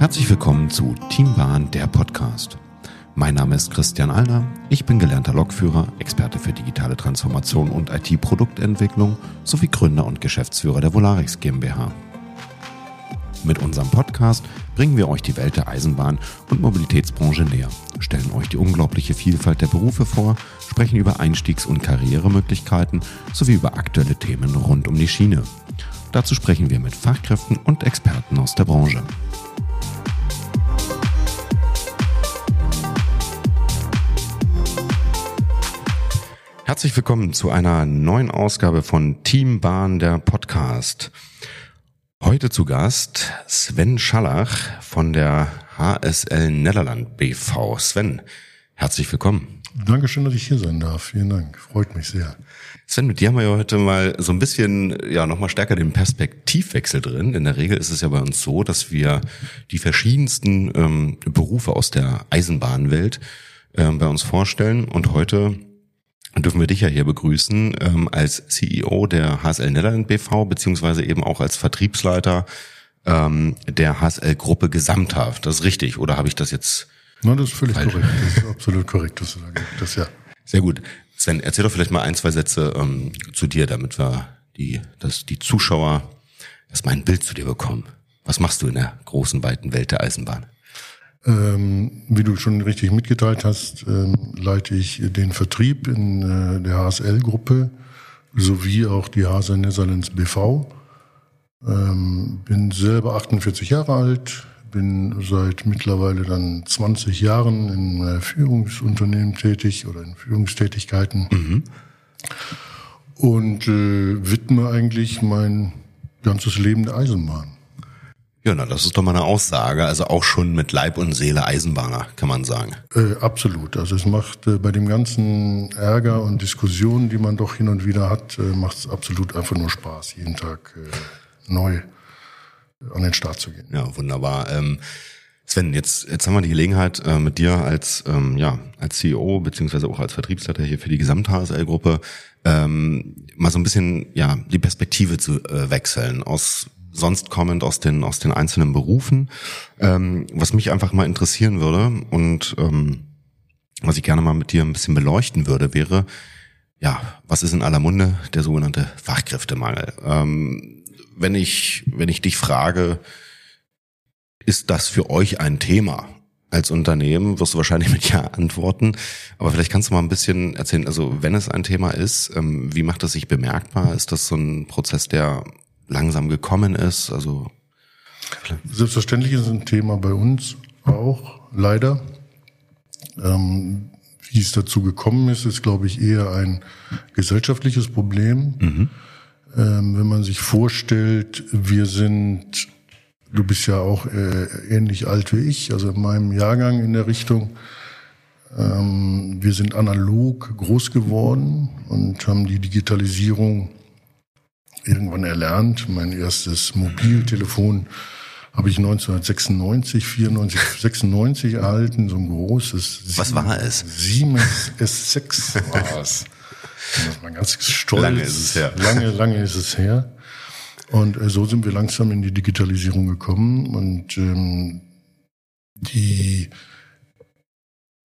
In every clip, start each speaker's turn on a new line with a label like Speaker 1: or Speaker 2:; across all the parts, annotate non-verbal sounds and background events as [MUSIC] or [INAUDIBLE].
Speaker 1: Herzlich willkommen zu Teambahn, der Podcast. Mein Name ist Christian Allner. Ich bin gelernter Lokführer, Experte für digitale Transformation und IT-Produktentwicklung sowie Gründer und Geschäftsführer der Volarix GmbH. Mit unserem Podcast bringen wir euch die Welt der Eisenbahn und Mobilitätsbranche näher, stellen euch die unglaubliche Vielfalt der Berufe vor, sprechen über Einstiegs- und Karrieremöglichkeiten sowie über aktuelle Themen rund um die Schiene. Dazu sprechen wir mit Fachkräften und Experten aus der Branche. Herzlich willkommen zu einer neuen Ausgabe von Team Bahn, der Podcast. Heute zu Gast Sven Schallach von der HSL Netherland BV. Sven, herzlich willkommen.
Speaker 2: Dankeschön, dass ich hier sein darf. Vielen Dank. Freut mich sehr.
Speaker 1: Sven, mit dir haben wir ja heute mal so ein bisschen, ja, nochmal stärker den Perspektivwechsel drin. In der Regel ist es ja bei uns so, dass wir die verschiedensten ähm, Berufe aus der Eisenbahnwelt ähm, bei uns vorstellen. Und heute dürfen wir dich ja hier begrüßen ähm, als CEO der HSL Netherland BV, beziehungsweise eben auch als Vertriebsleiter ähm, der HSL-Gruppe gesamthaft. Das ist richtig, oder habe ich das jetzt?
Speaker 2: Nein, das ist völlig falsch? korrekt. Das ist absolut korrekt, was du sagst. Das ja.
Speaker 1: Sehr gut. Sven, erzähl doch vielleicht mal ein, zwei Sätze ähm, zu dir, damit wir die, dass die Zuschauer erstmal ein Bild zu dir bekommen. Was machst du in der großen, weiten Welt der Eisenbahn?
Speaker 2: Ähm, wie du schon richtig mitgeteilt hast, ähm, leite ich den Vertrieb in äh, der HSL-Gruppe sowie auch die HSL Netherlands BV. Ähm, bin selber 48 Jahre alt, bin seit mittlerweile dann 20 Jahren in äh, Führungsunternehmen tätig oder in Führungstätigkeiten mhm. und äh, widme eigentlich mein ganzes Leben der Eisenbahn.
Speaker 1: Ja, na, das ist doch mal eine Aussage. Also auch schon mit Leib und Seele Eisenbahner, kann man sagen.
Speaker 2: Äh, absolut. Also es macht äh, bei dem ganzen Ärger und Diskussionen, die man doch hin und wieder hat, äh, macht es absolut einfach nur Spaß, jeden Tag äh, neu an den Start zu gehen.
Speaker 1: Ja, wunderbar. Ähm, Sven, jetzt, jetzt haben wir die Gelegenheit, äh, mit dir als, ähm, ja, als CEO beziehungsweise auch als Vertriebsleiter hier für die Gesamt-HSL-Gruppe ähm, mal so ein bisschen ja die Perspektive zu äh, wechseln aus sonst kommend aus den aus den einzelnen Berufen. Ähm, was mich einfach mal interessieren würde und ähm, was ich gerne mal mit dir ein bisschen beleuchten würde, wäre ja, was ist in aller Munde der sogenannte Fachkräftemangel? Ähm, wenn ich wenn ich dich frage, ist das für euch ein Thema? Als Unternehmen wirst du wahrscheinlich [LAUGHS] mit Ja antworten, aber vielleicht kannst du mal ein bisschen erzählen, also wenn es ein Thema ist, ähm, wie macht es sich bemerkbar? Ist das so ein Prozess, der langsam gekommen ist? Also
Speaker 2: Selbstverständlich ist es ein Thema bei uns auch, leider. Ähm, wie es dazu gekommen ist, ist, glaube ich, eher ein gesellschaftliches Problem. Mhm. Ähm, wenn man sich vorstellt, wir sind, du bist ja auch äh, ähnlich alt wie ich, also in meinem Jahrgang in der Richtung, ähm, wir sind analog groß geworden und haben die Digitalisierung irgendwann erlernt. Mein erstes Mobiltelefon habe ich 1996, 94, 96 erhalten, so ein großes.
Speaker 1: Was war es?
Speaker 2: Siemens S6 [LAUGHS] war es. Das war ganz stolz.
Speaker 1: Lange ist es her.
Speaker 2: Lange, lange ist es her. Und äh, so sind wir langsam in die Digitalisierung gekommen und ähm, die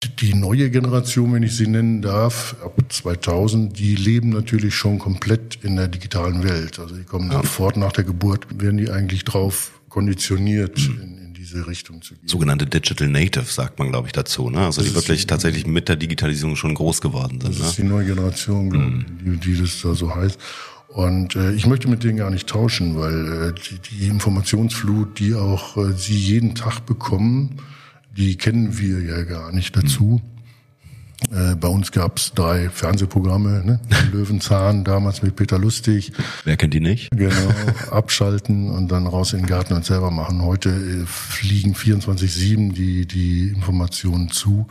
Speaker 2: die neue Generation, wenn ich sie nennen darf, ab 2000, die leben natürlich schon komplett in der digitalen Welt. Also die kommen sofort nach der Geburt, werden die eigentlich drauf konditioniert, in, in, diese Richtung zu gehen.
Speaker 1: Sogenannte Digital Native sagt man, glaube ich, dazu. Ne? Also das die wirklich die, tatsächlich mit der Digitalisierung schon groß geworden sind.
Speaker 2: Das ne? ist die neue Generation, mhm. die, die das da so heißt. Und äh, ich möchte mit denen gar nicht tauschen, weil äh, die, die Informationsflut, die auch äh, sie jeden Tag bekommen, die kennen wir ja gar nicht dazu. Mhm. Äh, bei uns gab's drei Fernsehprogramme, ne? [LAUGHS] Löwenzahn, damals mit Peter Lustig.
Speaker 1: Wer kennt die nicht?
Speaker 2: Genau, [LAUGHS] abschalten und dann raus in den Garten und selber machen. Heute äh, fliegen 24-7 die, die Informationen zu.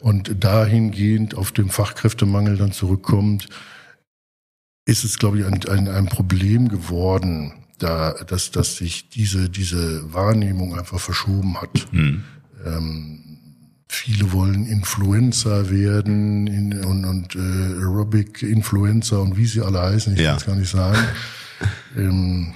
Speaker 2: Und dahingehend auf dem Fachkräftemangel dann zurückkommt, ist es, glaube ich, ein, ein, ein Problem geworden, da, dass, dass sich diese, diese Wahrnehmung einfach verschoben hat. Mhm. Ähm, viele wollen Influencer werden in, und, und äh, Aerobic Influencer und wie sie alle heißen, ich ja. kann es gar nicht sagen. [LAUGHS] ähm,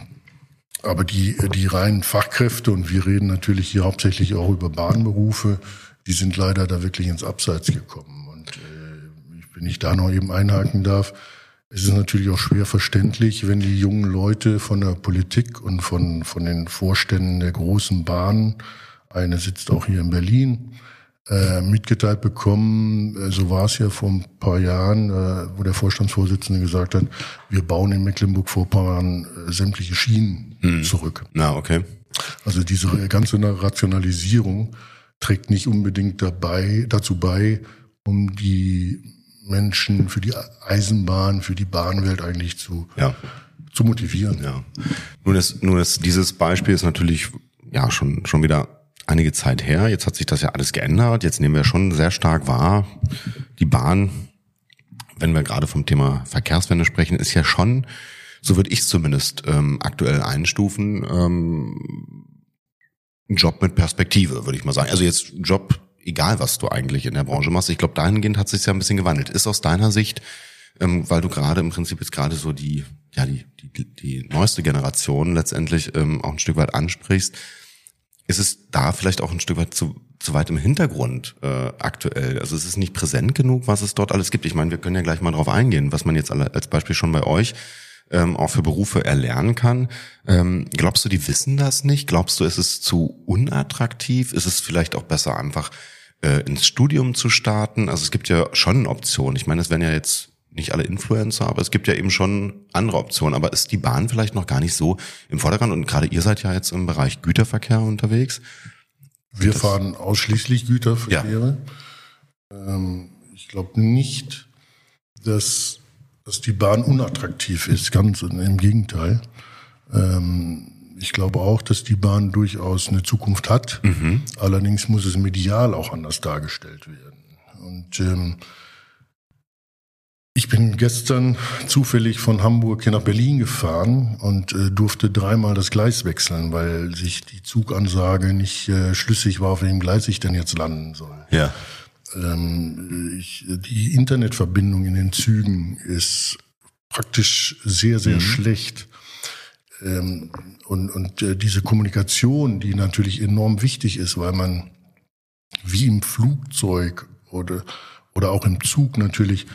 Speaker 2: aber die, die reinen Fachkräfte, und wir reden natürlich hier hauptsächlich auch über Bahnberufe, die sind leider da wirklich ins Abseits gekommen. Und äh, wenn ich da noch eben einhaken darf, es ist natürlich auch schwer verständlich, wenn die jungen Leute von der Politik und von, von den Vorständen der großen Bahnen, eine sitzt auch hier in Berlin, äh, mitgeteilt bekommen, äh, so war es ja vor ein paar Jahren, äh, wo der Vorstandsvorsitzende gesagt hat, wir bauen in Mecklenburg-Vorpommern äh, sämtliche Schienen hm. zurück.
Speaker 1: Na, okay.
Speaker 2: Also diese ganze Rationalisierung trägt nicht unbedingt dabei, dazu bei, um die Menschen für die Eisenbahn, für die Bahnwelt eigentlich zu, ja. zu motivieren.
Speaker 1: Ja. Nun ist, nun ist dieses Beispiel ist natürlich ja schon schon wieder einige Zeit her. Jetzt hat sich das ja alles geändert. Jetzt nehmen wir schon sehr stark wahr, die Bahn, wenn wir gerade vom Thema Verkehrswende sprechen, ist ja schon, so würde ich es zumindest ähm, aktuell einstufen, ähm, ein Job mit Perspektive, würde ich mal sagen. Also jetzt Job, egal was du eigentlich in der Branche machst. Ich glaube, dahingehend hat sich ja ein bisschen gewandelt. Ist aus deiner Sicht, ähm, weil du gerade im Prinzip jetzt gerade so die, ja, die, die, die neueste Generation letztendlich ähm, auch ein Stück weit ansprichst, ist es da vielleicht auch ein Stück weit zu, zu weit im Hintergrund äh, aktuell? Also es ist nicht präsent genug, was es dort alles gibt. Ich meine, wir können ja gleich mal drauf eingehen, was man jetzt alle, als Beispiel schon bei euch ähm, auch für Berufe erlernen kann. Ähm, glaubst du, die wissen das nicht? Glaubst du, ist es zu unattraktiv? Ist es vielleicht auch besser, einfach äh, ins Studium zu starten? Also es gibt ja schon Optionen. Ich meine, es werden ja jetzt nicht alle Influencer, aber es gibt ja eben schon andere Optionen. Aber ist die Bahn vielleicht noch gar nicht so im Vordergrund? Und gerade ihr seid ja jetzt im Bereich Güterverkehr unterwegs.
Speaker 2: Wir das fahren ausschließlich Güterverkehre. Ja. Ähm, ich glaube nicht, dass, dass die Bahn unattraktiv ist, ganz im Gegenteil. Ähm, ich glaube auch, dass die Bahn durchaus eine Zukunft hat. Mhm. Allerdings muss es medial auch anders dargestellt werden. Und ähm, ich bin gestern zufällig von Hamburg hier nach Berlin gefahren und äh, durfte dreimal das Gleis wechseln, weil sich die Zugansage nicht äh, schlüssig war, auf welchem Gleis ich denn jetzt landen soll.
Speaker 1: Ja.
Speaker 2: Ähm, ich, die Internetverbindung in den Zügen ist praktisch sehr, sehr mhm. schlecht. Ähm, und und äh, diese Kommunikation, die natürlich enorm wichtig ist, weil man wie im Flugzeug oder, oder auch im Zug natürlich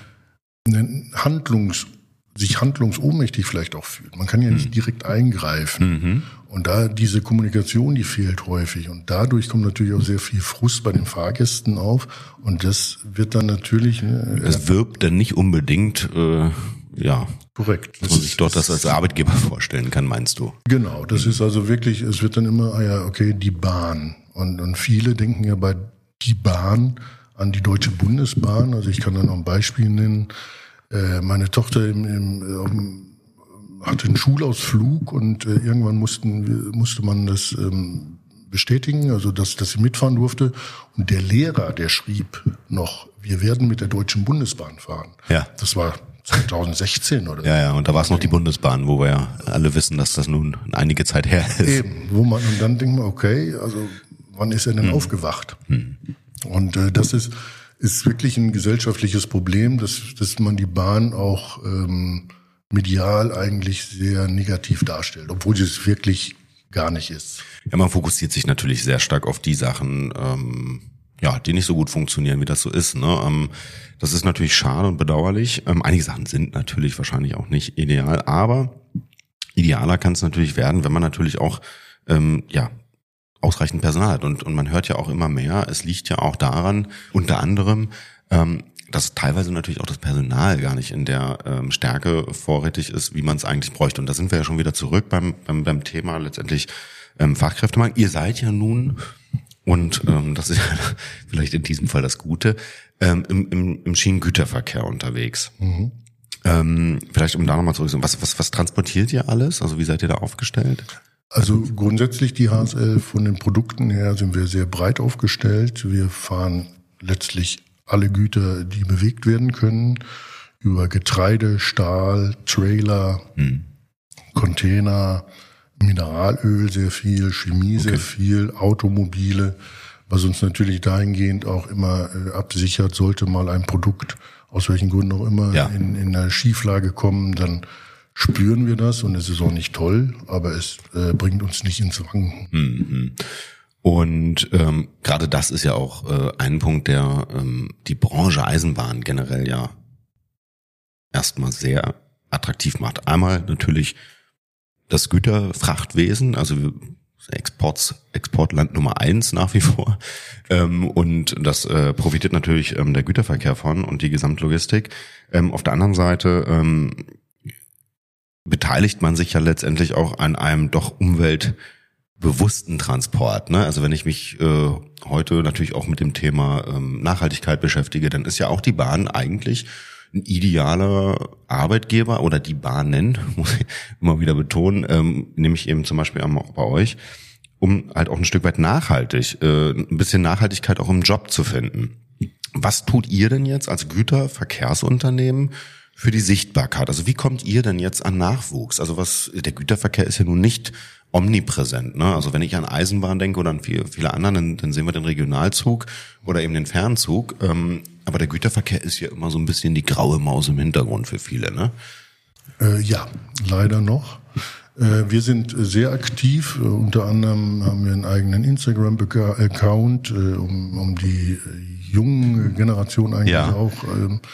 Speaker 2: Handlungs, sich handlungsohnmächtig vielleicht auch fühlt. Man kann ja nicht mhm. direkt eingreifen. Mhm. Und da diese Kommunikation, die fehlt häufig. Und dadurch kommt natürlich auch sehr viel Frust bei den Fahrgästen auf. Und das wird dann natürlich.
Speaker 1: Ne, es wirbt dann nicht unbedingt, äh, ja.
Speaker 2: Korrekt.
Speaker 1: Dass man sich dort das als Arbeitgeber [LAUGHS] vorstellen kann, meinst du?
Speaker 2: Genau, das ist also wirklich, es wird dann immer, ah ja, okay, die Bahn. Und, und viele denken ja bei die Bahn an die Deutsche Bundesbahn. Also ich kann da noch ein Beispiel nennen. Äh, meine Tochter im, im, hatte einen Schulausflug und äh, irgendwann mussten, musste man das ähm, bestätigen, also dass, dass sie mitfahren durfte. Und der Lehrer, der schrieb noch, wir werden mit der Deutschen Bundesbahn fahren.
Speaker 1: Ja.
Speaker 2: Das war 2016 oder
Speaker 1: Ja, ja, und da war es noch die Bundesbahn, wo wir ja alle wissen, dass das nun einige Zeit her ist.
Speaker 2: Eben, wo man, und dann denkt man, okay, also wann ist er denn hm. aufgewacht? Hm. Und äh, das ist, ist wirklich ein gesellschaftliches Problem, dass, dass man die Bahn auch ähm, medial eigentlich sehr negativ darstellt, obwohl sie es wirklich gar nicht ist.
Speaker 1: Ja, man fokussiert sich natürlich sehr stark auf die Sachen, ähm, ja, die nicht so gut funktionieren, wie das so ist. Ne? Ähm, das ist natürlich schade und bedauerlich. Ähm, einige Sachen sind natürlich wahrscheinlich auch nicht ideal, aber idealer kann es natürlich werden, wenn man natürlich auch ähm, ja ausreichend Personal hat. Und, und man hört ja auch immer mehr, es liegt ja auch daran, unter anderem, ähm, dass teilweise natürlich auch das Personal gar nicht in der ähm, Stärke vorrätig ist, wie man es eigentlich bräuchte. Und da sind wir ja schon wieder zurück beim, beim, beim Thema letztendlich ähm, Fachkräftemangel. Ihr seid ja nun, und ähm, das ist ja [LAUGHS] vielleicht in diesem Fall das Gute, ähm, im, im, im Schienengüterverkehr unterwegs. Mhm. Ähm, vielleicht um da nochmal zurück, was, was, was transportiert ihr alles? Also wie seid ihr da aufgestellt?
Speaker 2: Also grundsätzlich die HSL von den Produkten her sind wir sehr breit aufgestellt. Wir fahren letztlich alle Güter, die bewegt werden können, über Getreide, Stahl, Trailer, hm. Container, Mineralöl sehr viel, Chemie okay. sehr viel, Automobile, was uns natürlich dahingehend auch immer äh, absichert, sollte mal ein Produkt aus welchen Gründen auch immer ja. in, in eine Schieflage kommen, dann spüren wir das und es ist auch nicht toll, aber es äh, bringt uns nicht ins Wanken.
Speaker 1: Mhm. Und ähm, gerade das ist ja auch äh, ein Punkt, der ähm, die Branche Eisenbahn generell ja erstmal sehr attraktiv macht. Einmal natürlich das Güterfrachtwesen, also Exports, Exportland Nummer eins nach wie vor. Ähm, und das äh, profitiert natürlich ähm, der Güterverkehr von und die Gesamtlogistik. Ähm, auf der anderen Seite ähm, beteiligt man sich ja letztendlich auch an einem doch umweltbewussten Transport. Ne? Also wenn ich mich äh, heute natürlich auch mit dem Thema ähm, Nachhaltigkeit beschäftige, dann ist ja auch die Bahn eigentlich ein idealer Arbeitgeber oder die Bahnen, [LAUGHS] muss ich immer wieder betonen, ähm, nämlich eben zum Beispiel auch bei euch, um halt auch ein Stück weit nachhaltig, äh, ein bisschen Nachhaltigkeit auch im Job zu finden. Was tut ihr denn jetzt als Güterverkehrsunternehmen für die Sichtbarkeit? Also wie kommt ihr denn jetzt an Nachwuchs? Also was, der Güterverkehr ist ja nun nicht omnipräsent. Ne? Also wenn ich an Eisenbahn denke oder an viele, viele anderen, dann, dann sehen wir den Regionalzug oder eben den Fernzug. Ähm, aber der Güterverkehr ist ja immer so ein bisschen die graue Maus im Hintergrund für viele, ne?
Speaker 2: Äh, ja, leider noch. Äh, wir sind sehr aktiv. Äh, unter anderem haben wir einen eigenen Instagram-Account, äh, um, um die junge Generation eigentlich ja. auch ähm, äh,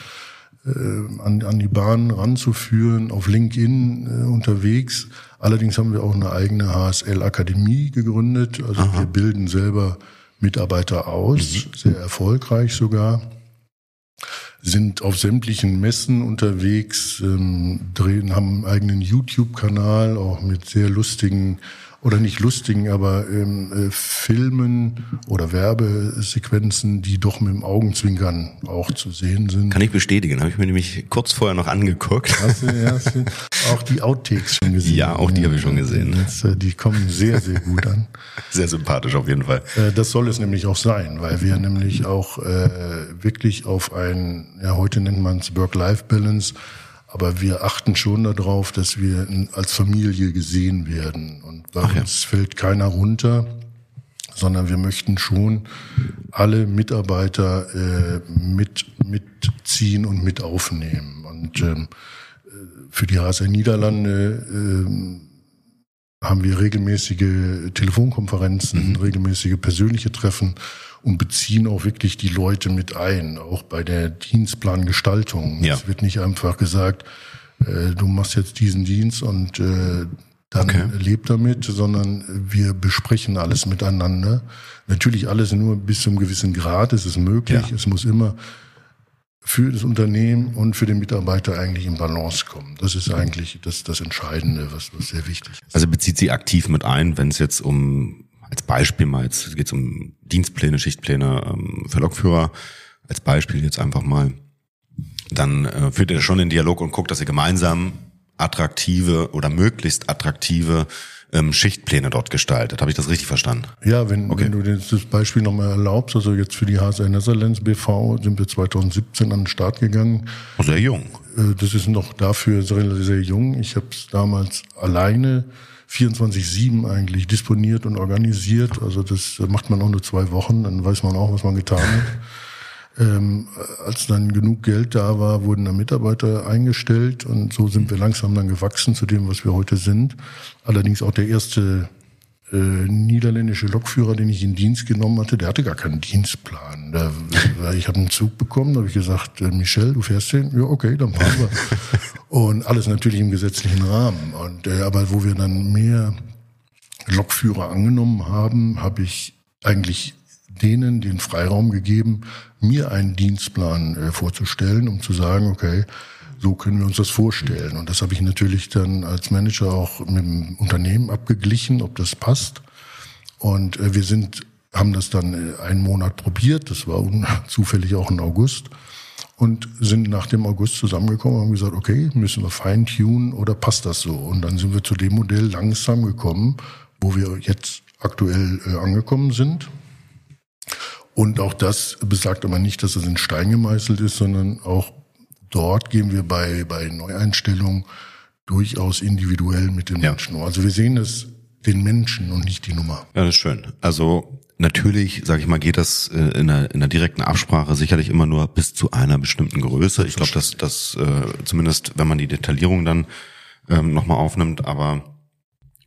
Speaker 2: an, an die Bahn ranzuführen, auf LinkedIn äh, unterwegs. Allerdings haben wir auch eine eigene HSL-Akademie gegründet. Also Aha. wir bilden selber Mitarbeiter aus, mhm. sehr erfolgreich sogar sind auf sämtlichen Messen unterwegs, ähm, drehen, haben einen eigenen YouTube-Kanal, auch mit sehr lustigen oder nicht lustigen, aber ähm, äh, Filmen oder Werbesequenzen, die doch mit dem Augenzwinkern auch zu sehen sind.
Speaker 1: Kann ich bestätigen, habe ich mir nämlich kurz vorher noch angeguckt.
Speaker 2: Hast du, hast du auch die Outtakes schon gesehen?
Speaker 1: Ja, auch die habe ich schon gesehen.
Speaker 2: Jetzt, äh, die kommen sehr, sehr gut an.
Speaker 1: Sehr sympathisch auf jeden Fall.
Speaker 2: Äh, das soll es nämlich auch sein, weil wir nämlich auch äh, wirklich auf ein, ja heute nennt man es Work-Life-Balance, aber wir achten schon darauf, dass wir als Familie gesehen werden. Und bei Ach uns ja. fällt keiner runter, sondern wir möchten schon alle Mitarbeiter äh, mit mitziehen und mit aufnehmen. Und ähm, für die HSR Niederlande äh, haben wir regelmäßige Telefonkonferenzen, mhm. regelmäßige persönliche Treffen und beziehen auch wirklich die Leute mit ein, auch bei der Dienstplangestaltung. Ja. Es wird nicht einfach gesagt, äh, du machst jetzt diesen Dienst und äh, dann okay. lebt damit, sondern wir besprechen alles miteinander. Natürlich alles nur bis zu einem gewissen Grad, es ist möglich. Ja. Es muss immer für das Unternehmen und für den Mitarbeiter eigentlich in Balance kommen. Das ist eigentlich das, das Entscheidende, was, was sehr wichtig ist.
Speaker 1: Also bezieht sie aktiv mit ein, wenn es jetzt um als Beispiel mal, jetzt geht es um Dienstpläne, Schichtpläne ähm, für Lokführer, als Beispiel jetzt einfach mal, dann äh, führt ihr schon den Dialog und guckt, dass ihr gemeinsam attraktive oder möglichst attraktive ähm, Schichtpläne dort gestaltet. Habe ich das richtig verstanden?
Speaker 2: Ja, wenn, okay. wenn du das Beispiel nochmal erlaubst, also jetzt für die HSR Netherlands BV sind wir 2017 an den Start gegangen.
Speaker 1: Oh, sehr jung.
Speaker 2: Äh, das ist noch dafür sehr, sehr jung. Ich habe es damals alleine 24-7 eigentlich disponiert und organisiert. Also das macht man auch nur zwei Wochen, dann weiß man auch, was man getan hat. [LAUGHS] Ähm, als dann genug Geld da war, wurden dann Mitarbeiter eingestellt und so sind wir langsam dann gewachsen zu dem, was wir heute sind. Allerdings auch der erste äh, niederländische Lokführer, den ich in Dienst genommen hatte, der hatte gar keinen Dienstplan. Der, [LAUGHS] ich habe einen Zug bekommen, da habe ich gesagt, äh, Michel, du fährst den? Ja, okay, dann fahren wir. [LAUGHS] Und alles natürlich im gesetzlichen Rahmen. Und äh, aber wo wir dann mehr Lokführer angenommen haben, habe ich eigentlich denen den Freiraum gegeben, mir einen Dienstplan äh, vorzustellen, um zu sagen, okay, so können wir uns das vorstellen. Und das habe ich natürlich dann als Manager auch mit dem Unternehmen abgeglichen, ob das passt. Und äh, wir sind, haben das dann äh, einen Monat probiert. Das war [LAUGHS] zufällig auch im August und sind nach dem August zusammengekommen und haben gesagt, okay, müssen wir feintunen oder passt das so? Und dann sind wir zu dem Modell langsam gekommen, wo wir jetzt aktuell äh, angekommen sind. Und auch das besagt aber nicht, dass es in Stein gemeißelt ist, sondern auch dort gehen wir bei, bei Neueinstellungen durchaus individuell mit den ja. Menschen. Also wir sehen es den Menschen und nicht die Nummer.
Speaker 1: Ja, das ist schön. Also Natürlich, sage ich mal, geht das äh, in einer, in einer direkten Absprache sicherlich immer nur bis zu einer bestimmten Größe. Ich glaube, dass das äh, zumindest, wenn man die Detaillierung dann ähm, nochmal aufnimmt, aber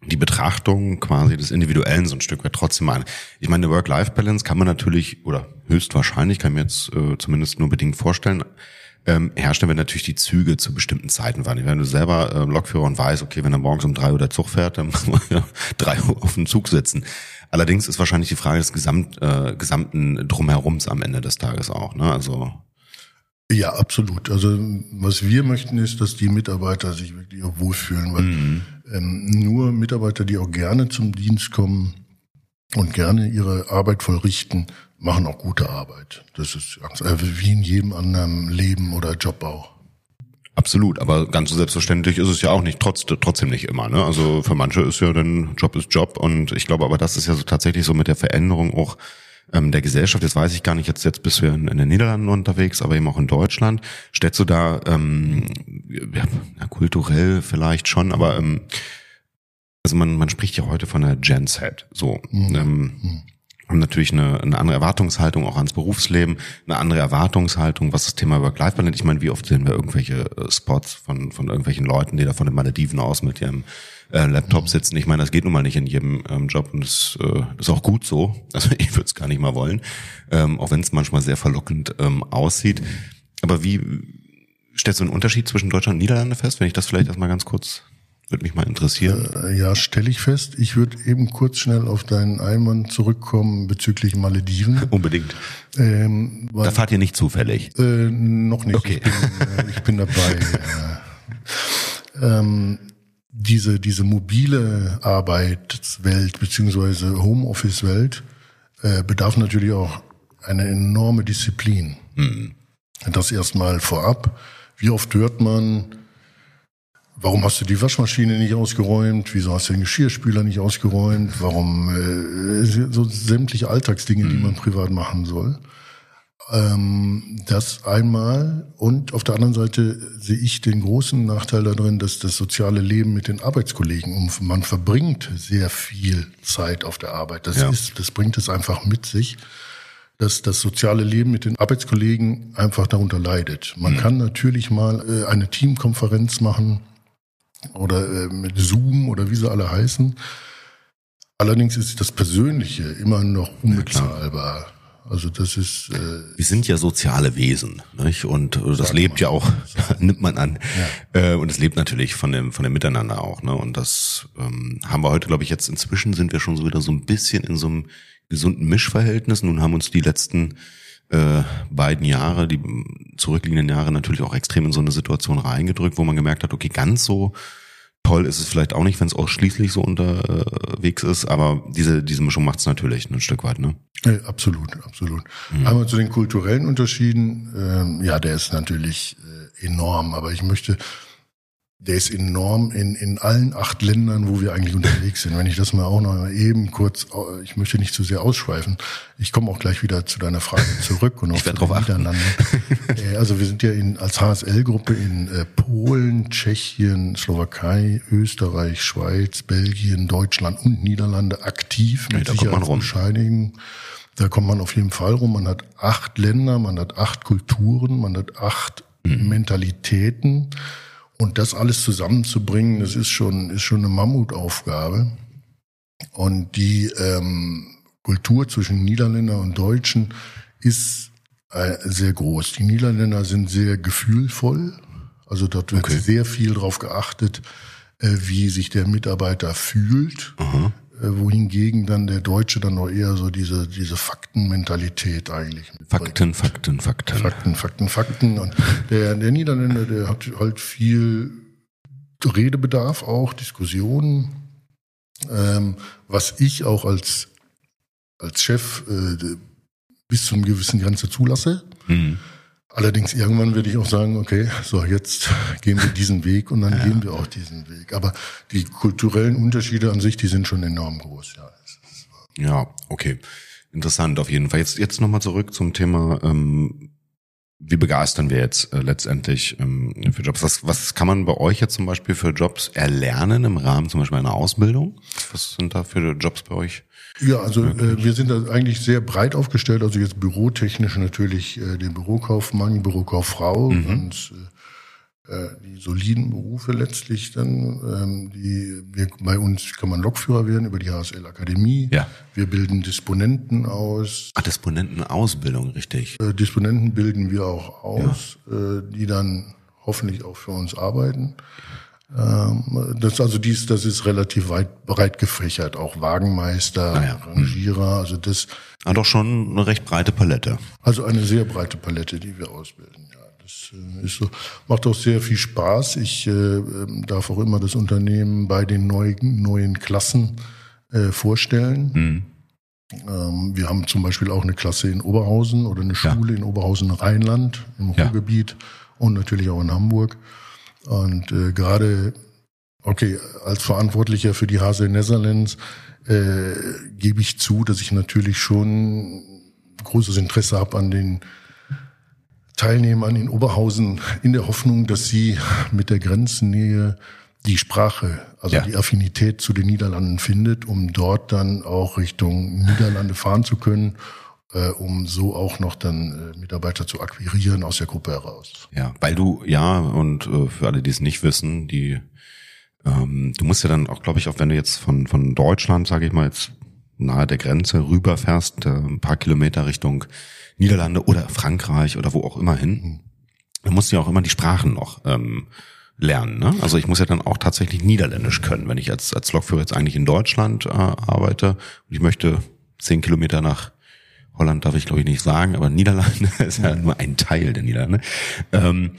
Speaker 1: die Betrachtung quasi des Individuellen so ein Stück weit trotzdem an. Ich meine, Work-Life-Balance kann man natürlich oder höchstwahrscheinlich, kann ich mir jetzt äh, zumindest nur bedingt vorstellen, ähm, herstellen, wenn natürlich die Züge zu bestimmten Zeiten waren. Wenn du selber äh, Lokführer und weißt, okay, wenn er morgens um drei Uhr der Zug fährt, dann [LAUGHS] muss man ja drei Uhr auf dem Zug sitzen. Allerdings ist wahrscheinlich die Frage des Gesamt, äh, gesamten Drumherums am Ende des Tages auch. Ne? Also
Speaker 2: ja, absolut. Also was wir möchten ist, dass die Mitarbeiter sich wirklich auch wohlfühlen, weil mhm. ähm, nur Mitarbeiter, die auch gerne zum Dienst kommen und gerne ihre Arbeit vollrichten, machen auch gute Arbeit. Das ist äh, wie in jedem anderen Leben oder Job auch.
Speaker 1: Absolut, aber ganz so selbstverständlich ist es ja auch nicht, trotz, trotzdem nicht immer. Ne? Also für manche ist ja dann Job ist Job und ich glaube aber, das ist ja so tatsächlich so mit der Veränderung auch ähm, der Gesellschaft. Jetzt weiß ich gar nicht, jetzt, jetzt bist du ja in, in den Niederlanden unterwegs, aber eben auch in Deutschland. Stellst du da ähm, ja, kulturell vielleicht schon, aber ähm, also man, man spricht ja heute von der Gen Z. So. Mhm. Ähm, mhm haben natürlich eine, eine andere Erwartungshaltung auch ans Berufsleben, eine andere Erwartungshaltung, was das Thema Work-Life-Balance. Ich meine, wie oft sehen wir irgendwelche äh, Spots von, von irgendwelchen Leuten, die da von den Malediven aus mit ihrem äh, Laptop sitzen. Ich meine, das geht nun mal nicht in jedem ähm, Job und das äh, ist auch gut so. [LAUGHS] Also ich würde es gar nicht mal wollen, ähm, auch wenn es manchmal sehr verlockend ähm, aussieht. Aber wie stellst du einen Unterschied zwischen Deutschland und Niederlande fest, wenn ich das vielleicht erstmal ganz kurz würde mich mal interessieren.
Speaker 2: Äh, ja, stelle ich fest. Ich würde eben kurz schnell auf deinen Einwand zurückkommen bezüglich Malediven. [LAUGHS]
Speaker 1: Unbedingt. Ähm, da fahrt ihr nicht zufällig?
Speaker 2: Äh, noch nicht. Okay. Ich bin, äh, ich bin dabei. [LAUGHS] ähm, diese, diese mobile Arbeitswelt beziehungsweise Homeoffice-Welt äh, bedarf natürlich auch eine enorme Disziplin. Mhm. Das erstmal vorab. Wie oft hört man, Warum hast du die Waschmaschine nicht ausgeräumt? Wieso hast du den Geschirrspüler nicht ausgeräumt? Warum äh, so sämtliche Alltagsdinge, die mhm. man privat machen soll? Ähm, das einmal und auf der anderen Seite sehe ich den großen Nachteil darin, dass das soziale Leben mit den Arbeitskollegen um man verbringt sehr viel Zeit auf der Arbeit. Das ja. ist, das bringt es einfach mit sich dass das soziale Leben mit den Arbeitskollegen einfach darunter leidet. Man mhm. kann natürlich mal äh, eine Teamkonferenz machen, oder äh, mit Zoom oder wie sie alle heißen. Allerdings ist das Persönliche immer noch unbezahlbar. Also das ist.
Speaker 1: Äh, Wir sind ja soziale Wesen, nicht? Und das lebt ja auch, [LAUGHS] nimmt man an. Ja. Äh, und es lebt natürlich von dem von dem Miteinander auch. Ne? Und das ähm, haben wir heute, glaube ich, jetzt inzwischen sind wir schon so wieder so ein bisschen in so einem gesunden Mischverhältnis. Nun haben uns die letzten äh, beiden Jahre, die zurückliegenden Jahre natürlich auch extrem in so eine Situation reingedrückt, wo man gemerkt hat, okay, ganz so toll ist es vielleicht auch nicht, wenn es ausschließlich so unterwegs ist, aber diese, diese Mischung macht es natürlich ein Stück weit, ne?
Speaker 2: Ja, absolut, absolut. Mhm. Einmal zu den kulturellen Unterschieden, ähm, ja, der ist natürlich äh, enorm, aber ich möchte der ist enorm in, in allen acht Ländern, wo wir eigentlich unterwegs sind. Wenn ich das mal auch noch eben kurz, ich möchte nicht zu sehr ausschweifen. Ich komme auch gleich wieder zu deiner Frage zurück und
Speaker 1: auch zu den Niederlanden. [LAUGHS]
Speaker 2: Äh, also wir sind ja in, als HSL-Gruppe in äh, Polen, Tschechien, Slowakei, Österreich, Schweiz, Belgien, Deutschland und Niederlande aktiv
Speaker 1: mit ja, Sicherheitsbescheinigen.
Speaker 2: Da kommt man auf jeden Fall rum. Man hat acht Länder, man hat acht Kulturen, man hat acht mhm. Mentalitäten. Und das alles zusammenzubringen, das ist schon, ist schon eine Mammutaufgabe. Und die ähm, Kultur zwischen Niederländer und Deutschen ist äh, sehr groß. Die Niederländer sind sehr gefühlvoll. Also dort wird okay. sehr viel darauf geachtet, äh, wie sich der Mitarbeiter fühlt. Aha. Äh, wohingegen dann der Deutsche dann noch eher so diese, diese Faktenmentalität eigentlich.
Speaker 1: Fakten, Fakten, Fakten.
Speaker 2: Fakten, Fakten, Fakten. Und der, der Niederländer, der hat halt viel Redebedarf auch, Diskussionen, ähm, was ich auch als, als Chef äh, bis zum gewissen Grenze zulasse. Mhm. Allerdings irgendwann würde ich auch sagen, okay, so jetzt gehen wir diesen Weg und dann ja. gehen wir auch diesen Weg. Aber die kulturellen Unterschiede an sich, die sind schon enorm groß, ja.
Speaker 1: Ja, okay. Interessant auf jeden Fall. Jetzt, jetzt nochmal zurück zum Thema, ähm, wie begeistern wir jetzt äh, letztendlich ähm, für Jobs? Was, was kann man bei euch jetzt zum Beispiel für Jobs erlernen im Rahmen zum Beispiel einer Ausbildung? Was sind da für Jobs bei euch?
Speaker 2: Ja, also äh, wir sind da eigentlich sehr breit aufgestellt. Also jetzt bürotechnisch natürlich äh, den Bürokaufmann, Bürokauffrau, mhm. äh, äh, die soliden Berufe letztlich dann, ähm, die wir, bei uns kann man Lokführer werden über die HSL Akademie.
Speaker 1: Ja.
Speaker 2: Wir bilden Disponenten aus.
Speaker 1: Ach, Disponentenausbildung, richtig.
Speaker 2: Äh, Disponenten bilden wir auch aus, äh, die dann hoffentlich auch für uns arbeiten. Ähm, das also dies, das ist relativ weit breit gefächert, auch Wagenmeister,
Speaker 1: Ah ja.
Speaker 2: Rangierer, also das,
Speaker 1: Ah, doch schon eine recht breite Palette.
Speaker 2: also eine sehr breite Palette, die wir ausbilden. Ja, das äh, ist so, macht auch sehr viel Spaß. Ich äh, ähm, darf auch immer das Unternehmen bei den neuen neuen Klassen äh, vorstellen.
Speaker 1: Mhm.
Speaker 2: Ähm, wir haben zum Beispiel auch eine Klasse in Oberhausen oder eine Schule in Oberhausen Rheinland im
Speaker 1: Ja.
Speaker 2: Ruhrgebiet und natürlich auch in Hamburg. Und äh, gerade, okay, als Verantwortlicher für die HSL Netherlands äh, gebe ich zu, dass ich natürlich schon großes Interesse habe an den Teilnehmern in Oberhausen in der Hoffnung, dass sie mit der Grenznähe die Sprache, also
Speaker 1: Ja.
Speaker 2: die Affinität zu den Niederlanden findet, um dort dann auch Richtung Niederlande fahren zu können, äh, um so auch noch dann äh, Mitarbeiter zu akquirieren aus der Gruppe heraus.
Speaker 1: Ja, weil du, ja, und äh, für alle, die es nicht wissen, die, ähm, du musst ja dann auch, glaube ich, auch wenn du jetzt von, von Deutschland, sage ich mal, jetzt nahe der Grenze rüberfährst, äh, ein paar Kilometer Richtung Niederlande oder Frankreich oder wo auch immer hin, dann musst du ja auch immer die Sprachen noch ähm, lernen. Ne? Also ich muss ja dann auch tatsächlich Niederländisch können, wenn ich als, als Lokführer jetzt eigentlich in Deutschland äh, arbeite und ich möchte zehn Kilometer nach Holland darf ich glaube ich nicht sagen, aber Niederlande [LAUGHS] ist ja nur ein Teil der Niederlande. Ähm,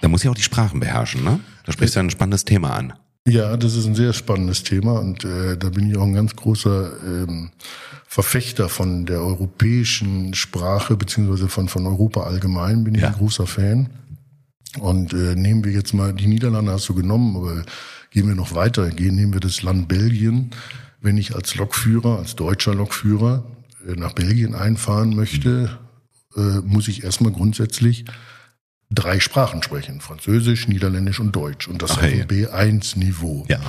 Speaker 1: da muss ich auch die Sprachen beherrschen, ne? Da sprichst du ja ein spannendes Thema an.
Speaker 2: Ja, das ist ein sehr spannendes Thema und äh, da bin ich auch ein ganz großer ähm, Verfechter von der europäischen Sprache beziehungsweise von von Europa allgemein bin ich
Speaker 1: Ja.
Speaker 2: ein großer Fan. Und äh, nehmen wir jetzt mal die Niederlande hast du genommen, aber gehen wir noch weiter, gehen nehmen wir das Land Belgien. Wenn ich als Lokführer, als deutscher Lokführer äh, nach Belgien einfahren möchte, äh, muss ich erstmal grundsätzlich drei Sprachen sprechen. Französisch, Niederländisch und Deutsch. Und das
Speaker 1: Ach,
Speaker 2: auf dem B1-Niveau.
Speaker 1: Ja.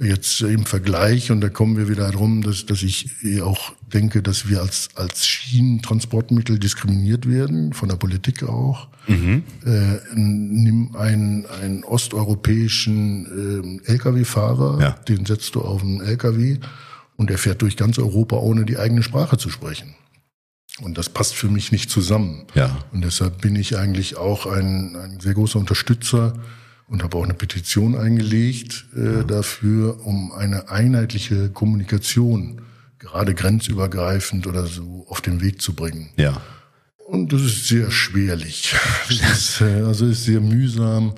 Speaker 2: Jetzt im Vergleich, und da kommen wir wieder drum, dass, dass ich eh auch denke, dass wir als, als Schienentransportmittel diskriminiert werden, von der Politik auch.
Speaker 1: Mhm.
Speaker 2: Äh, nimm einen, einen osteuropäischen ähm, Lkw-Fahrer,
Speaker 1: Ja.
Speaker 2: den setzt du auf einen Lkw und der fährt durch ganz Europa, ohne die eigene Sprache zu sprechen. Und das passt für mich nicht zusammen.
Speaker 1: Ja.
Speaker 2: Und deshalb bin ich eigentlich auch ein, ein sehr großer Unterstützer und habe auch eine Petition eingelegt äh, dafür, um eine einheitliche Kommunikation, gerade grenzübergreifend oder so, auf den Weg zu bringen.
Speaker 1: Ja.
Speaker 2: Und das ist sehr schwerlich. [LAUGHS] Das ist, äh, also ist sehr mühsam.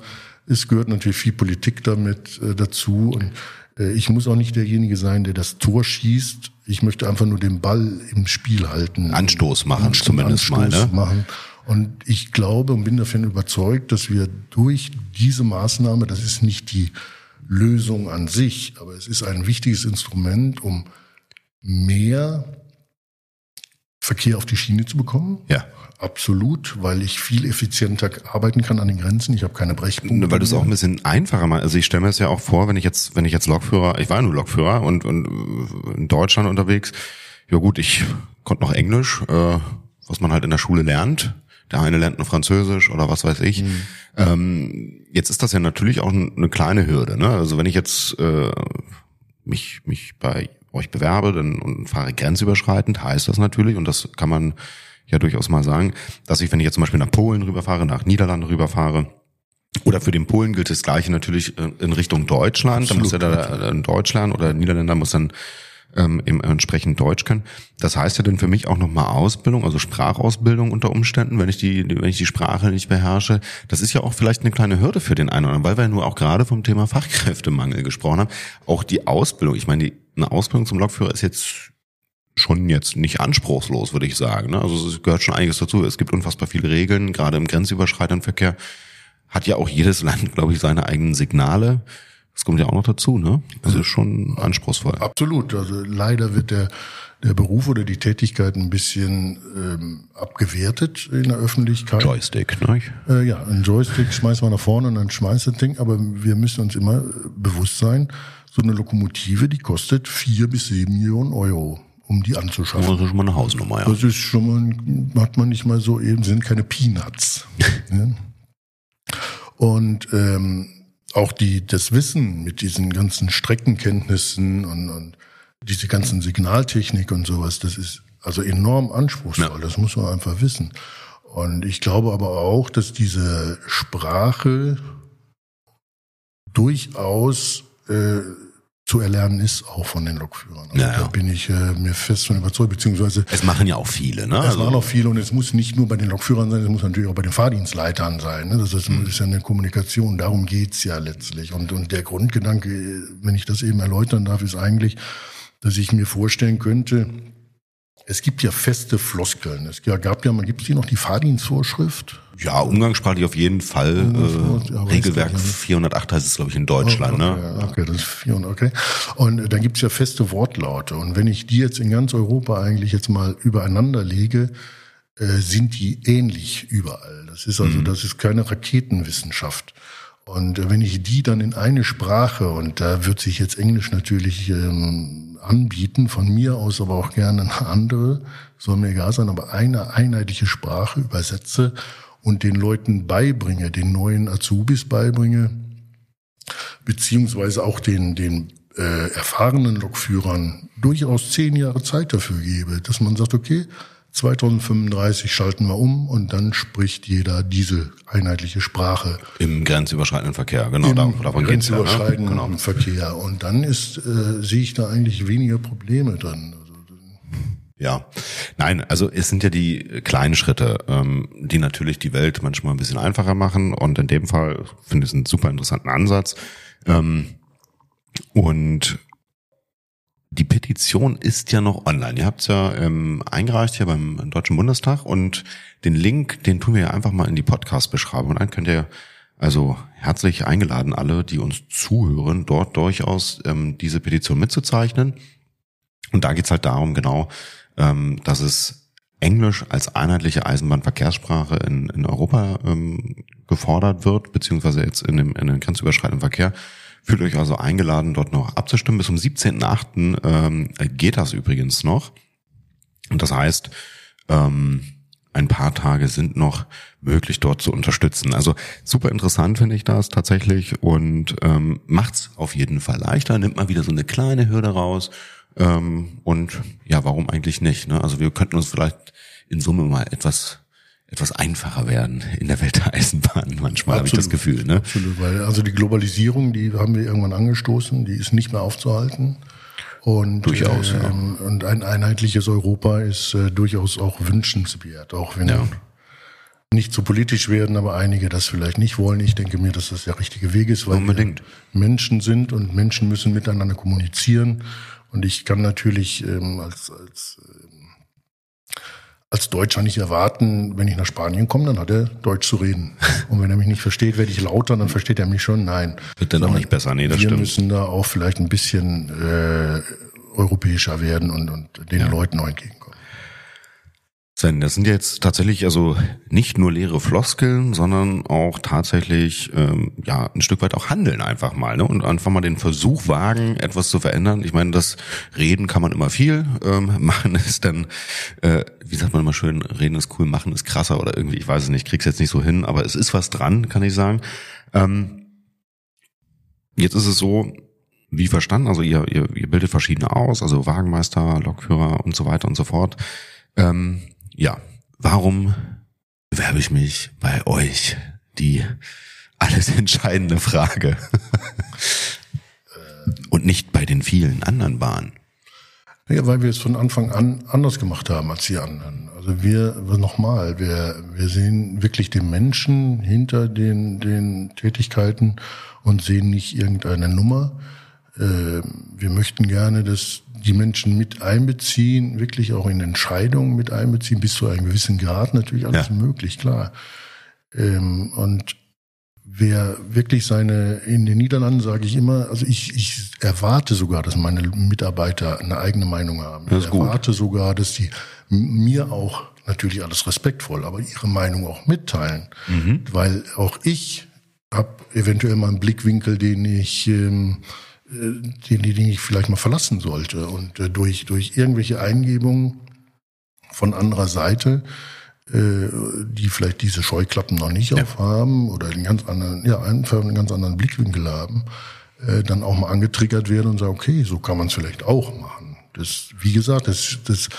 Speaker 2: Es gehört natürlich viel Politik damit äh, dazu. Und äh, ich muss auch nicht derjenige sein, der das Tor schießt. Ich möchte einfach nur den Ball im Spiel halten.
Speaker 1: Anstoß machen,
Speaker 2: Anstoß-
Speaker 1: zumindest mal, ne?
Speaker 2: machen. Und ich glaube und bin davon überzeugt, dass wir durch diese Maßnahme, das ist nicht die Lösung an sich, aber es ist ein wichtiges Instrument, um mehr Verkehr auf die Schiene zu bekommen.
Speaker 1: Ja.
Speaker 2: Absolut, weil ich viel effizienter arbeiten kann an den Grenzen. Ich habe keine Brechpunkte.
Speaker 1: Weil du es auch ein bisschen einfacher machst. Also ich stelle mir das ja auch vor, wenn ich jetzt, wenn ich jetzt Lokführer, ich war ja nur Lokführer und, und äh, in Deutschland unterwegs, ja gut, ich konnte noch Englisch, äh, was man halt in der Schule lernt. Der eine lernt nur Französisch oder was weiß ich. Ähm, jetzt ist das ja natürlich auch eine kleine Hürde. Ne? Also wenn ich jetzt äh, mich, mich bei euch bewerbe dann, und fahre grenzüberschreitend, heißt das natürlich, und das kann man ja durchaus mal sagen, dass ich, wenn ich jetzt zum Beispiel nach Polen rüberfahre, nach Niederlande rüberfahre, oder für den Polen gilt das Gleiche natürlich äh, in Richtung Deutschland. Da muss ja da in Deutschland oder Niederländer muss dann ähm, eben entsprechend Deutsch können. Das heißt ja dann für mich auch nochmal Ausbildung, also Sprachausbildung unter Umständen, wenn ich die, wenn ich die Sprache nicht beherrsche. Das ist ja auch vielleicht eine kleine Hürde für den einen oder anderen, weil wir ja nur auch gerade vom Thema Fachkräftemangel gesprochen haben. Auch die Ausbildung, ich meine, die, eine Ausbildung zum Lokführer ist jetzt schon jetzt nicht anspruchslos, würde ich sagen. ne? Also es gehört schon einiges dazu. Es gibt unfassbar viele Regeln, gerade im grenzüberschreitenden Verkehr hat ja auch jedes Land, glaube ich, seine eigenen Signale. Das kommt ja auch noch dazu, ne? Also ist schon anspruchsvoll.
Speaker 2: Absolut. Also leider wird der, der Beruf oder die Tätigkeit ein bisschen ähm, abgewertet in der Öffentlichkeit.
Speaker 1: Joystick, ne?
Speaker 2: Äh, ja, ein Joystick schmeißt man nach vorne und dann schmeißt das Ding. Aber wir müssen uns immer äh, bewusst sein, so eine Lokomotive, die kostet vier bis sieben Millionen Euro, um die anzuschaffen.
Speaker 1: Das ist schon mal eine Hausnummer, ja.
Speaker 2: Das ist schon mal, hat man nicht mal so eben, sind keine Peanuts. [LAUGHS] ne? Und ähm, auch die das Wissen mit diesen ganzen Streckenkenntnissen und, und diese ganzen Signaltechnik und sowas, das ist also enorm anspruchsvoll. Ja. Das muss man einfach wissen. Und ich glaube aber auch, dass diese Sprache durchaus äh, zu erlernen ist, auch von den Lokführern. Also ja, ja. Da bin ich äh, mir fest von überzeugt, beziehungsweise.
Speaker 1: Es machen ja auch viele, ne?
Speaker 2: Es also, machen auch viele und es muss nicht nur bei den Lokführern sein, es muss natürlich auch bei den Fahrdienstleitern sein. Ne? Das, ist, mhm. ist ja eine Kommunikation, darum geht's ja letztlich. Und, und der Grundgedanke, wenn ich das eben erläutern darf, ist eigentlich, dass ich mir vorstellen könnte, es gibt ja feste Floskeln. Es gab ja, man gibt es hier noch die Fahrdienstvorschrift?
Speaker 1: Ja, umgangssprachlich auf jeden Fall. Äh, ja, Regelwerk 408 heißt es, glaube ich, in Deutschland.
Speaker 2: Oh, okay,
Speaker 1: ne?
Speaker 2: okay, das ist 400, okay. Und äh, dann gibt es ja feste Wortlaute. Und wenn ich die jetzt in ganz Europa eigentlich jetzt mal übereinander lege, äh, sind die ähnlich überall. Das ist also, mhm. das ist keine Raketenwissenschaft. Und äh, wenn ich die dann in eine Sprache, und da wird sich jetzt Englisch natürlich ähm, anbieten, von mir aus aber auch gerne eine andere, soll mir egal sein, aber eine einheitliche Sprache übersetze und den Leuten beibringe, den neuen Azubis beibringe, beziehungsweise auch den, den äh, erfahrenen Lokführern durchaus zehn Jahre Zeit dafür gebe, dass man sagt, okay, 2035 schalten wir um und dann spricht jeder diese einheitliche Sprache.
Speaker 1: Im grenzüberschreitenden Verkehr, genau. Im
Speaker 2: davon grenzüberschreitenden ja, ne? genau. Verkehr. Und dann ist, äh, sehe ich da eigentlich weniger Probleme drin. Also,
Speaker 1: ja, nein, also es sind ja die kleinen Schritte, ähm, die natürlich die Welt manchmal ein bisschen einfacher machen. Und in dem Fall finde ich es einen super interessanten Ansatz. Ähm, und die Petition ist ja noch online. Ihr habt es ja ähm, eingereicht hier beim Deutschen Bundestag und den Link, den tun wir ja einfach mal in die Podcast-Beschreibung. Dann könnt ihr also herzlich eingeladen, alle, die uns zuhören, dort durchaus ähm, diese Petition mitzuzeichnen. Und da geht's halt darum, genau, ähm, dass es Englisch als einheitliche Eisenbahnverkehrssprache in, in Europa ähm, gefordert wird, beziehungsweise jetzt in dem, in den grenzüberschreitenden Verkehr Fühlt euch also eingeladen, dort noch abzustimmen. Bis zum 17.8. Ähm, geht das übrigens noch. Und das heißt, ähm, ein paar Tage sind noch möglich, dort zu unterstützen. Also super interessant finde ich das tatsächlich und ähm, macht's auf jeden Fall leichter, nimmt mal wieder so eine kleine Hürde raus. Ähm, und ja, warum eigentlich nicht? Ne? Also wir könnten uns vielleicht in Summe mal etwas etwas einfacher werden in der Welt der Eisenbahn. Manchmal habe ich das Gefühl. Ne?
Speaker 2: Absolut, weil also die Globalisierung, die haben wir irgendwann angestoßen, die ist nicht mehr aufzuhalten. Und,
Speaker 1: durchaus,
Speaker 2: ähm, ja. und ein einheitliches Europa ist äh, durchaus auch wünschenswert, auch wenn ja. nicht zu so politisch werden, aber einige das vielleicht nicht wollen. Ich denke mir, dass das der richtige Weg ist, weil
Speaker 1: Unbedingt.
Speaker 2: wir Menschen sind und Menschen müssen miteinander kommunizieren. Und ich kann natürlich ähm, als, als als Deutscher nicht erwarten, wenn ich nach Spanien komme, dann hat er Deutsch zu reden. Und wenn er mich nicht versteht, werde ich lauter, dann versteht er mich schon. Nein.
Speaker 1: Wird dann auch nicht besser, nee, das
Speaker 2: wir
Speaker 1: stimmt.
Speaker 2: Wir müssen da auch vielleicht ein bisschen äh, europäischer werden und, und den ja. Leuten auch entgegenkommen.
Speaker 1: Sven, das sind jetzt tatsächlich also nicht nur leere Floskeln, sondern auch tatsächlich ähm, ja ein Stück weit auch handeln einfach mal ne? und einfach mal den Versuch wagen, etwas zu verändern. Ich meine, das Reden kann man immer viel, ähm, [LAUGHS] machen ist dann, äh, wie sagt man immer schön, Reden ist cool, machen ist krasser oder irgendwie, ich weiß es nicht, krieg's jetzt nicht so hin, aber es ist was dran, kann ich sagen. Ähm, jetzt ist es so, wie verstanden, also ihr, ihr, ihr bildet verschiedene aus, also Wagenmeister, Lokführer und so weiter und so fort. Ähm, ja, warum bewerbe ich mich bei euch? Die alles [LAUGHS] entscheidende Frage. [LAUGHS] Und nicht bei den vielen anderen Bahnen.
Speaker 2: Ja, weil wir es von Anfang an anders gemacht haben als die anderen. Also wir, nochmal, wir, wir sehen wirklich den Menschen hinter den, den Tätigkeiten und sehen nicht irgendeine Nummer. Äh, wir möchten gerne, dass die Menschen mit einbeziehen, wirklich auch in Entscheidungen mit einbeziehen, bis zu einem gewissen Grad natürlich alles ja. möglich, klar. Ähm, und wer wirklich seine, in den Niederlanden sage ich immer, also ich, ich erwarte sogar, dass meine Mitarbeiter eine eigene Meinung haben.
Speaker 1: Das
Speaker 2: ich erwarte gut. sogar, dass die mir auch natürlich alles respektvoll, aber ihre Meinung auch mitteilen. Mhm. Weil auch ich habe eventuell mal einen Blickwinkel, den ich ähm, den, den ich vielleicht mal verlassen sollte. Und äh, durch, durch irgendwelche Eingebungen von anderer Seite äh, die vielleicht diese Scheuklappen noch nicht ja. aufhaben oder einen ganz anderen, ja, einfach einen ganz anderen Blickwinkel haben, äh, dann auch mal angetriggert werden und sagen, okay, so kann man es vielleicht auch machen. Das, wie gesagt, das, das,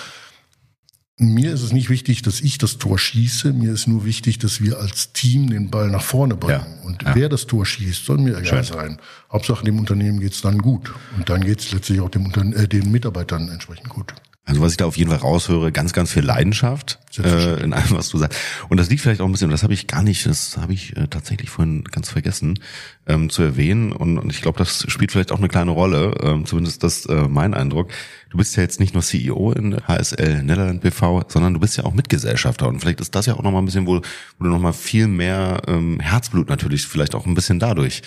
Speaker 2: mir ist es nicht wichtig, dass ich das Tor schieße. Mir ist nur wichtig, dass wir als Team den Ball nach vorne bringen. Ja. Und ja. wer das Tor schießt, soll mir egal sein. Hauptsache dem Unternehmen geht's dann gut. Und dann geht's letztlich auch dem, äh, den Mitarbeitern entsprechend gut.
Speaker 1: Also was ich da auf jeden Fall raushöre, ganz, ganz viel Leidenschaft äh, in allem, was du sagst. Und das liegt vielleicht auch ein bisschen, das habe ich gar nicht, das habe ich äh, tatsächlich vorhin ganz vergessen ähm, zu erwähnen. Und, und ich glaube, das spielt vielleicht auch eine kleine Rolle, ähm, zumindest das äh, mein Eindruck. Du bist ja jetzt nicht nur CEO in HSL Netherland BV, sondern du bist ja auch Mitgesellschafter. Und vielleicht ist das ja auch nochmal ein bisschen, wo, wo du nochmal viel mehr ähm, Herzblut natürlich vielleicht auch ein bisschen dadurch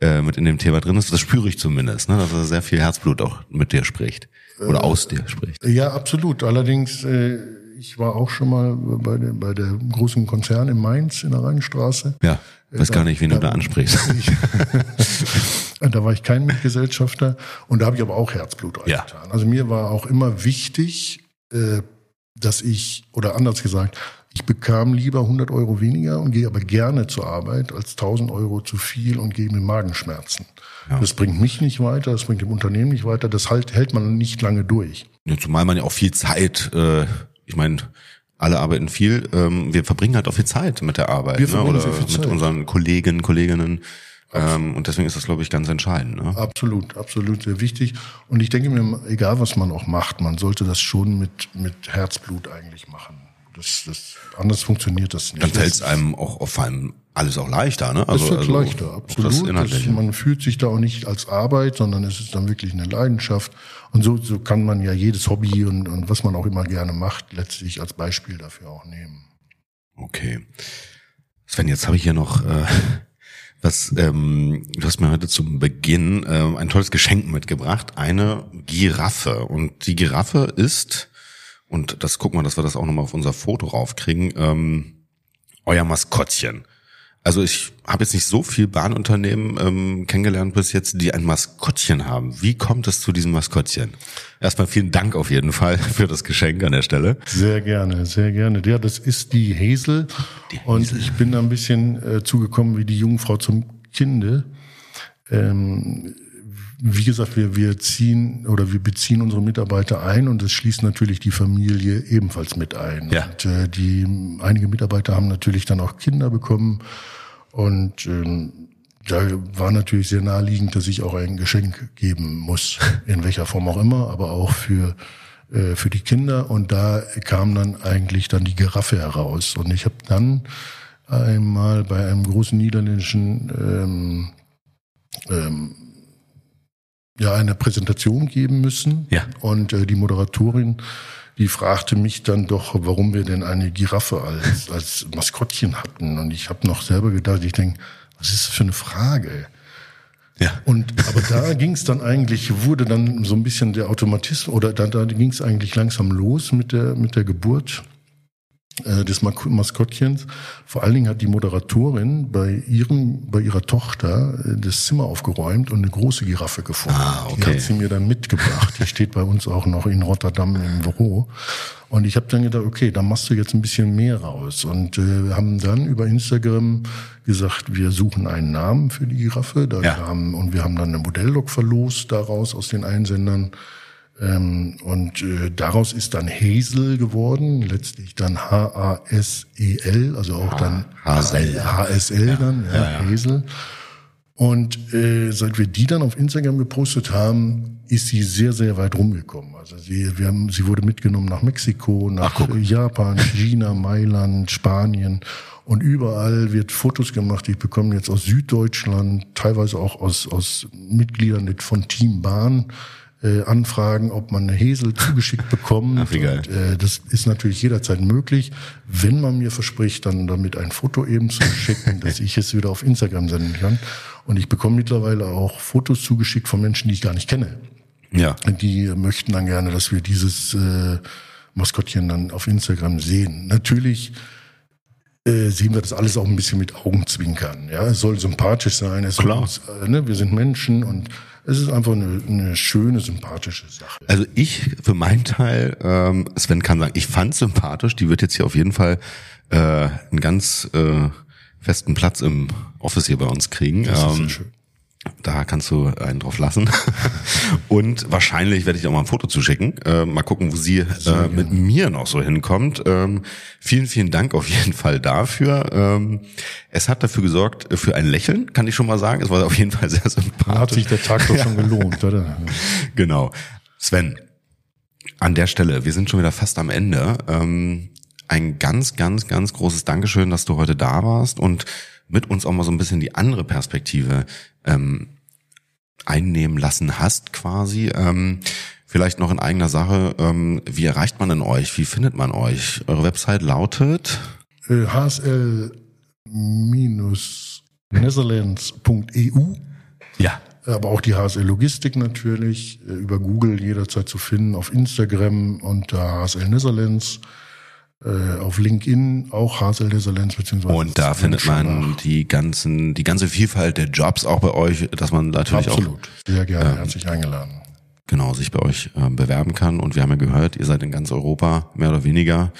Speaker 1: äh, mit in dem Thema drin ist. Das spüre ich zumindest, ne? dass er sehr viel Herzblut auch mit dir spricht oder aus dir spricht.
Speaker 2: Ja, absolut. Allerdings, äh, ich war auch schon mal bei der, bei der großen Konzern in Mainz in der Rheinstraße.
Speaker 1: Ja, weiß da, gar nicht, wen da, du da ansprichst. [LAUGHS] [LAUGHS]
Speaker 2: da war ich kein Mitgesellschafter und da habe ich aber auch Herzblut reingetan. Ja. Also mir war auch immer wichtig, äh, dass ich, oder anders gesagt, ich bekam lieber 100 Euro weniger und gehe aber gerne zur Arbeit als 1000 Euro zu viel und gehe mit Magenschmerzen. Ja. Das bringt mich nicht weiter, das bringt dem Unternehmen nicht weiter, das halt, hält man nicht lange durch.
Speaker 1: Ja, zumal man ja auch viel Zeit, äh, ich meine, alle arbeiten viel, ähm, wir verbringen halt auch viel Zeit mit der Arbeit wir ne? oder mit unseren Kollegen, Kolleginnen. Ähm, und deswegen ist das, glaube ich, ganz entscheidend. Ne?
Speaker 2: Absolut, absolut sehr wichtig. Und ich denke mir, egal was man auch macht, man sollte das schon mit, mit Herzblut eigentlich machen. Das, das, anders funktioniert das nicht.
Speaker 1: Dann fällt es einem auch auf allem alles auch leichter, ne?
Speaker 2: Also, es wird also leichter, absolut. Das das, man fühlt sich da auch nicht als Arbeit, sondern es ist dann wirklich eine Leidenschaft. Und so, so kann man ja jedes Hobby und, und was man auch immer gerne macht, letztlich als Beispiel dafür auch nehmen.
Speaker 1: Okay. Sven, jetzt habe ich hier noch äh, [LAUGHS] was, ähm, du hast mir heute zum Beginn äh, ein tolles Geschenk mitgebracht, eine Giraffe. Und die Giraffe ist und das gucken wir, dass wir das auch nochmal auf unser Foto raufkriegen, ähm, euer Maskottchen. Also ich habe jetzt nicht so viel Bahnunternehmen ähm, kennengelernt bis jetzt, die ein Maskottchen haben. Wie kommt es zu diesem Maskottchen? Erstmal vielen Dank auf jeden Fall [LAUGHS] für das Geschenk an der Stelle.
Speaker 2: Sehr gerne, sehr gerne. Ja, das ist die Hazel. Die Hazel. Und ich bin da ein bisschen äh, zugekommen wie die Jungfrau zum Kinde. Ähm, wie gesagt, wir, wir ziehen oder wir beziehen unsere Mitarbeiter ein und das schließt natürlich die Familie ebenfalls mit ein. Ja. Und äh, die einige Mitarbeiter haben natürlich dann auch Kinder bekommen und ähm, da war natürlich sehr naheliegend, dass ich auch ein Geschenk geben muss, [LAUGHS] in welcher Form auch immer, aber auch für äh, für die Kinder. Und da kam dann eigentlich dann die Giraffe heraus. Und ich habe dann einmal bei einem großen niederländischen ähm, ähm, ja eine Präsentation geben müssen. Ja. Und äh, die Moderatorin, die fragte mich dann doch, warum wir denn eine Giraffe als, als Maskottchen hatten. Und ich habe noch selber gedacht, ich denke, was ist das für eine Frage? Ja. Und aber da [LAUGHS] ging es dann eigentlich, wurde dann so ein bisschen der Automatismus oder da, da ging es eigentlich langsam los mit der mit der Geburt äh, des Maskottchens. Vor allen Dingen hat die Moderatorin bei ihrem, bei ihrer Tochter äh, das Zimmer aufgeräumt und eine große Giraffe gefunden. Ah, okay. Die hat sie mir dann mitgebracht. Die steht bei uns auch noch in Rotterdam im Büro. Und ich habe dann gedacht, okay, da machst du jetzt ein bisschen mehr raus. Und äh, haben dann über Instagram gesagt, wir suchen einen Namen für die Giraffe. Da ja. haben, und wir haben dann eine Modelllok verlost daraus aus den Einsendern. Ähm, und äh, daraus ist dann Hazel geworden, letztlich dann H-A-S-E-L, also auch dann HSL, HSL ja. dann, ja, ja, Hazel. Und äh, seit wir die dann auf Instagram gepostet haben, ist sie sehr, sehr weit rumgekommen. Also sie, wir haben, sie wurde mitgenommen nach Mexiko, nach Ach, Japan, China, [LAUGHS] Mailand, Spanien. Und überall wird Fotos gemacht. Ich bekomme jetzt aus Süddeutschland, teilweise auch aus, aus Mitgliedern von Team Bahn, äh, anfragen, ob man eine Hesel zugeschickt bekommt. Ach, wie geil. Und, äh, das ist natürlich jederzeit möglich, wenn man mir verspricht, dann damit ein Foto eben zu schicken, dass ich es wieder auf Instagram senden kann. Und ich bekomme mittlerweile auch Fotos zugeschickt von Menschen, die ich gar nicht kenne. Ja. Die möchten dann gerne, dass wir dieses äh, Maskottchen dann auf Instagram sehen. Natürlich äh, sehen wir das alles auch ein bisschen mit Augenzwinkern. Ja, es soll sympathisch sein. Es
Speaker 1: Klar.
Speaker 2: Soll, äh, ne, wir sind Menschen und es ist einfach eine, eine schöne, sympathische Sache.
Speaker 1: Also ich für meinen Teil, ähm, Sven kann sagen, ich fand sympathisch. Die wird jetzt hier auf jeden Fall äh, einen ganz äh, festen Platz im Office hier bei uns kriegen.
Speaker 2: Das ist
Speaker 1: Ähm,
Speaker 2: sehr schön.
Speaker 1: Da kannst du einen drauf lassen. [LAUGHS] Und wahrscheinlich werde ich auch mal ein Foto zuschicken. Äh, mal gucken, wo sie äh, mit mir noch so hinkommt. Ähm, vielen, vielen Dank auf jeden Fall dafür. Ähm, es hat dafür gesorgt, äh, für ein Lächeln, kann ich schon mal sagen. Es war auf jeden Fall sehr
Speaker 2: Da hat
Speaker 1: sympathisch.
Speaker 2: sich der Tag doch schon [LAUGHS] gelohnt, oder?
Speaker 1: Genau. Sven, an der Stelle, wir sind schon wieder fast am Ende. Ähm, ein ganz, ganz, ganz großes Dankeschön, dass du heute da warst und mit uns auch mal so ein bisschen die andere Perspektive ähm, einnehmen lassen hast, quasi. Ähm, vielleicht noch in eigener Sache, ähm, wie erreicht man denn euch? Wie findet man euch? Eure Website lautet
Speaker 2: Äh, HSL-netherlands.eu
Speaker 1: ja.
Speaker 2: aber auch die HSL Logistik natürlich, äh, über Google jederzeit zu finden, auf Instagram unter HSL Netherlands, äh, auf LinkedIn auch HSL Netherlands, beziehungsweise
Speaker 1: Und da findet man die ganzen, die ganze Vielfalt der Jobs auch bei euch, dass man natürlich auch
Speaker 2: Absolut, sehr gerne, herzlich eingeladen.
Speaker 1: genau sich bei euch ähm, bewerben kann. Und wir haben ja gehört, ihr seid in ganz Europa mehr oder weniger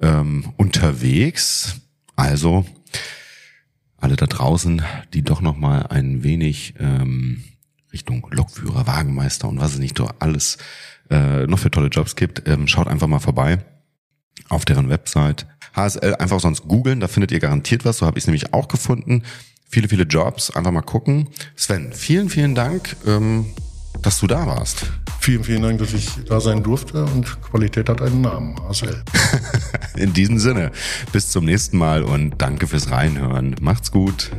Speaker 1: ähm, unterwegs. Also alle da draußen, die doch noch mal ein wenig ähm, Richtung Lokführer, Wagenmeister und was es nicht so alles äh, noch für tolle Jobs gibt, ähm, schaut einfach mal vorbei auf deren Website. HSL einfach sonst googeln, da findet ihr garantiert was. So habe ich es nämlich auch gefunden. Viele, viele Jobs. Einfach mal gucken. Sven, vielen, vielen Dank, ähm, dass du da warst.
Speaker 2: Vielen, vielen Dank, dass ich da sein durfte und Qualität hat einen Namen, HSL. [LAUGHS]
Speaker 1: In diesem Sinne, bis zum nächsten Mal und danke fürs Reinhören. Macht's gut.